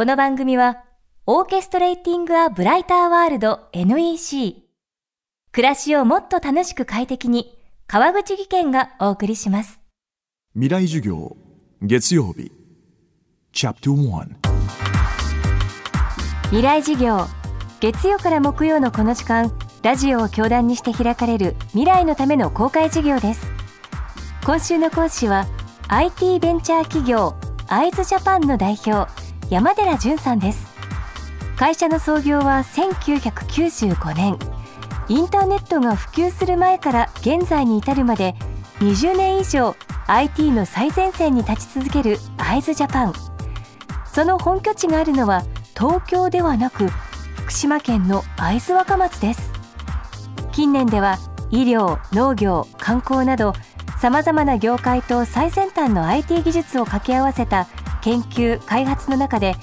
この番組は、オーケストレーティング・ア・ブライター・ワールド NEC。暮らしをもっと楽しく快適に、川口義賢がお送りします。未来授業、月曜日。チャプト1未来授業、月曜から木曜のこの時間、ラジオを教壇にして開かれる未来のための公開授業です。今週の講師は、IT ベンチャー企業、アイズジャパンの代表、山寺淳さんです。会社の創業は1995年。インターネットが普及する前から現在に至るまで20年以上 IT の最前線に立ち続けるアイズジャパンその本拠地があるのは東京ではなく福島県の会津若松です。近年では医療農業観光などさまざまな業界と最先端の IT 技術を掛け合わせた研究開発の中で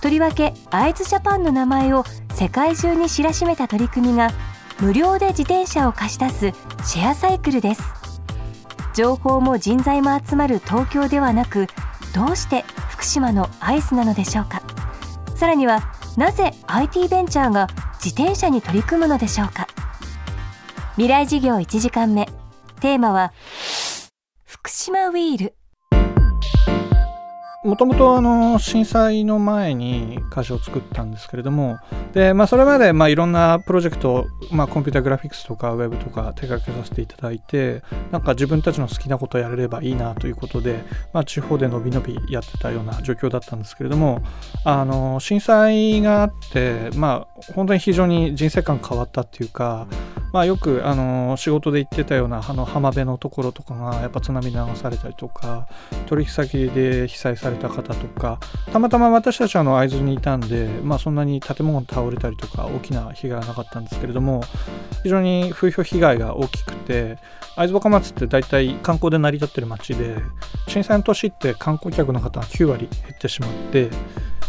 とりわけアイズジャパンの名前を世界中に知らしめた取り組みが無料で自転車を貸し出すシェアサイクルです。情報も人材も集まる東京ではなくどうして福島のアイスなのでしょうか。さらにはなぜ IT ベンチャーが自転車に取り組むのでしょうか。未来事業1時間目。テーマは福島ウィール。もともとあの震災の前に会社を作ったんですけれどもで、まあ、それまでまあいろんなプロジェクト、まあ、コンピューターグラフィックスとかウェブとか手掛けさせていただいてなんか自分たちの好きなことをやれればいいなということで、まあ、地方でのびのびやってたような状況だったんですけれどもあの震災があって、まあ、本当に非常に人生観変わったっていうかまあ、よくあの仕事で行ってたようなあの浜辺のところとかがやっぱ津波に流されたりとか取引先で被災された方とかたまたま私たちはあの会津にいたんで、まあ、そんなに建物が倒れたりとか大きな被害はなかったんですけれども非常に風評被害が大きくて会津若松って大体観光で成り立ってる街で震災の年って観光客の方が9割減ってしまって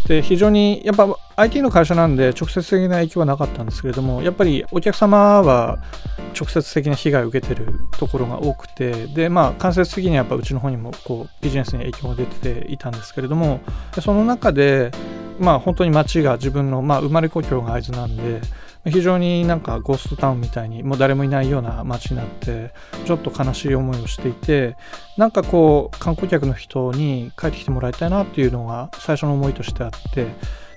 で非常にやっぱ IT の会社なんで直接的な影響はなかったんですけれどもやっぱりお客様は直接的な被害を受けてるところが多くてでまあ間接的にはやっぱうちの方にもこうビジネスに影響が出ていたんですけれどもその中でまあ本当に街が自分の、まあ、生まれ故郷が会津なんで非常になんかゴーストタウンみたいにもう誰もいないような街になってちょっと悲しい思いをしていてなんかこう観光客の人に帰ってきてもらいたいなっていうのが最初の思いとしてあって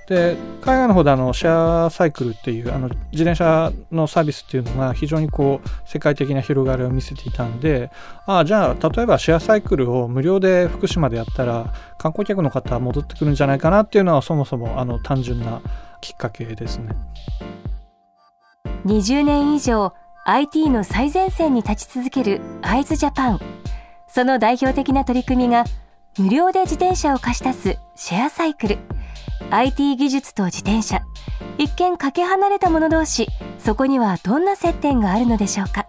で海外の方であのシェアサイクルっていうあの自転車のサービスっていうのが非常にこう世界的な広がりを見せていたんでああじゃあ例えばシェアサイクルを無料で福島でやったら観光客の方は戻ってくるんじゃないかなっていうのはそもそもあの単純なきっかけですね。20年以上 IT の最前線に立ち続けるアイズジャパンその代表的な取り組みが無料で自転車を貸し出すシェアサイクル IT 技術と自転車。一見かけ離れた者同士そこにはどんな接点があるのでしょうか？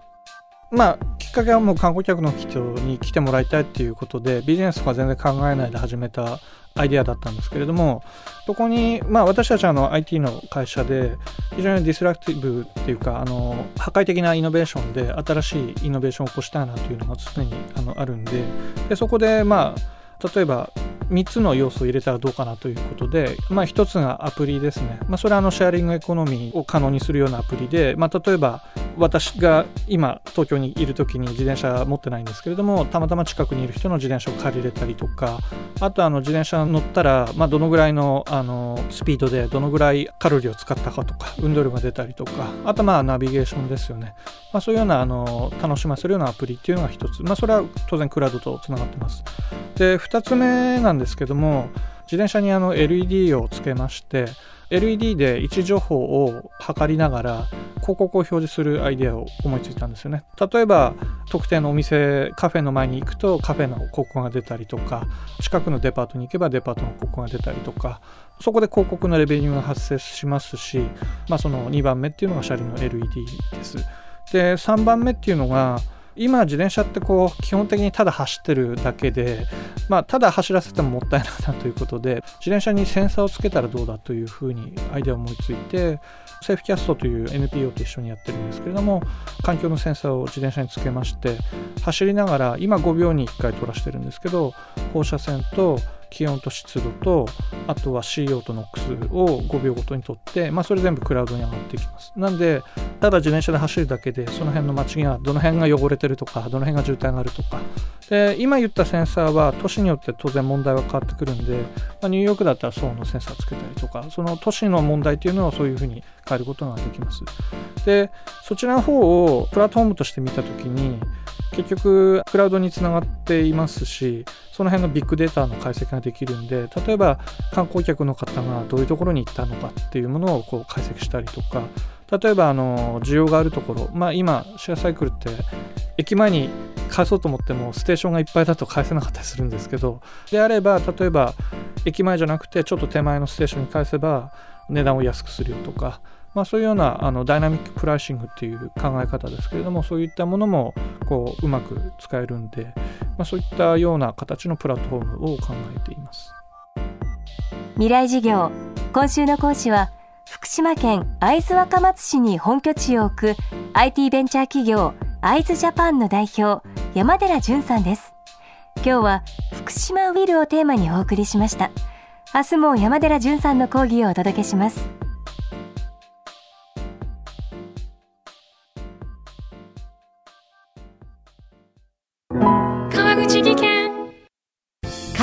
まあきっかけはもう観光客の人に来てもらいたいっていうことでビジネスとか全然考えないで始めたアイデアだったんですけれどもそこに、まあ、私たちはあの IT の会社で非常に disruptive っていうかあの破壊的なイノベーションで新しいイノベーションを起こしたいなというのが常にあのあるんででそこでまあ例えば3つの要素を入れたらどうかなということで、まあ、1つがアプリですね、まあ、それはあのシェアリングエコノミーを可能にするようなアプリで、まあ、例えば私が今東京にいる時に自転車持ってないんですけれどもたまたま近くにいる人の自転車を借りれたりとかあとあの自転車乗ったら、まあ、どのぐらいのあのスピードでどのぐらいカロリーを使ったかとか運動量が出たりとかあとまあナビゲーションですよね、まあ、そういうようなあの楽しませるようなアプリっていうのが1つ、まあ、それは当然クラウドとつながってます。で2つ目なんですけども自転車にあの LED をつけまして LED で位置情報を測りながら広告を表示するアイデアを思いついたんですよね。例えば特定のお店カフェの前に行くとカフェの広告が出たりとか近くのデパートに行けばデパートの広告が出たりとかそこで広告のレベニューが発生しますし、まあ、その2番目っていうのが車輪の LED です。で3番目っていうのが今自転車ってこう基本的にただ走ってるだけで、まあ、ただ走らせてももったいないなということで自転車にセンサーをつけたらどうだというふうにアイデアを思いついてセーフキャストという NPO と一緒にやってるんですけれども環境のセンサーを自転車につけまして走りながら今5秒に1回取らしてるんですけど放射線と気温と湿度とあとは CO と NOx を5秒ごとにとって、まあ、それ全部クラウドに上がっていきます。なんでただ自転車で走るだけでその辺の街がどの辺が汚れてるとかどの辺が渋滞があるとか。で今言ったセンサーは都市によって当然問題は変わってくるんで、まあ、ニューヨークだったら層のセンサーつけたりとかその都市の問題っていうのをそういうふうに変えることができます。でそちらの方をプラットフォームとして見た時に結局クラウドにつながっていますしその辺のビッグデータの解析ができるんで例えば観光客の方がどういうところに行ったのかっていうものをこう解析したりとか例えばあの需要があるところ、まあ、今シェアサイクルって駅前に返そうと思ってもステーションがいっぱいだと返せなかったりするんですけどであれば例えば駅前じゃなくてちょっと手前のステーションに返せば値段を安くするよとかまあ、そういうようなあのダイナミックプライシングっていう考え方ですけれどもそういったものもこううまく使えるんで、まあ、そういったような形のプラットフォームを考えています。未来事業。今週の講師は福島県会津若松市に本拠地を置く IT ベンチャー企業会津ジャパンの代表山寺淳さんです。今日は福島ウィルをテーマにお送りしました。明日も山寺淳さんの講義をお届けします。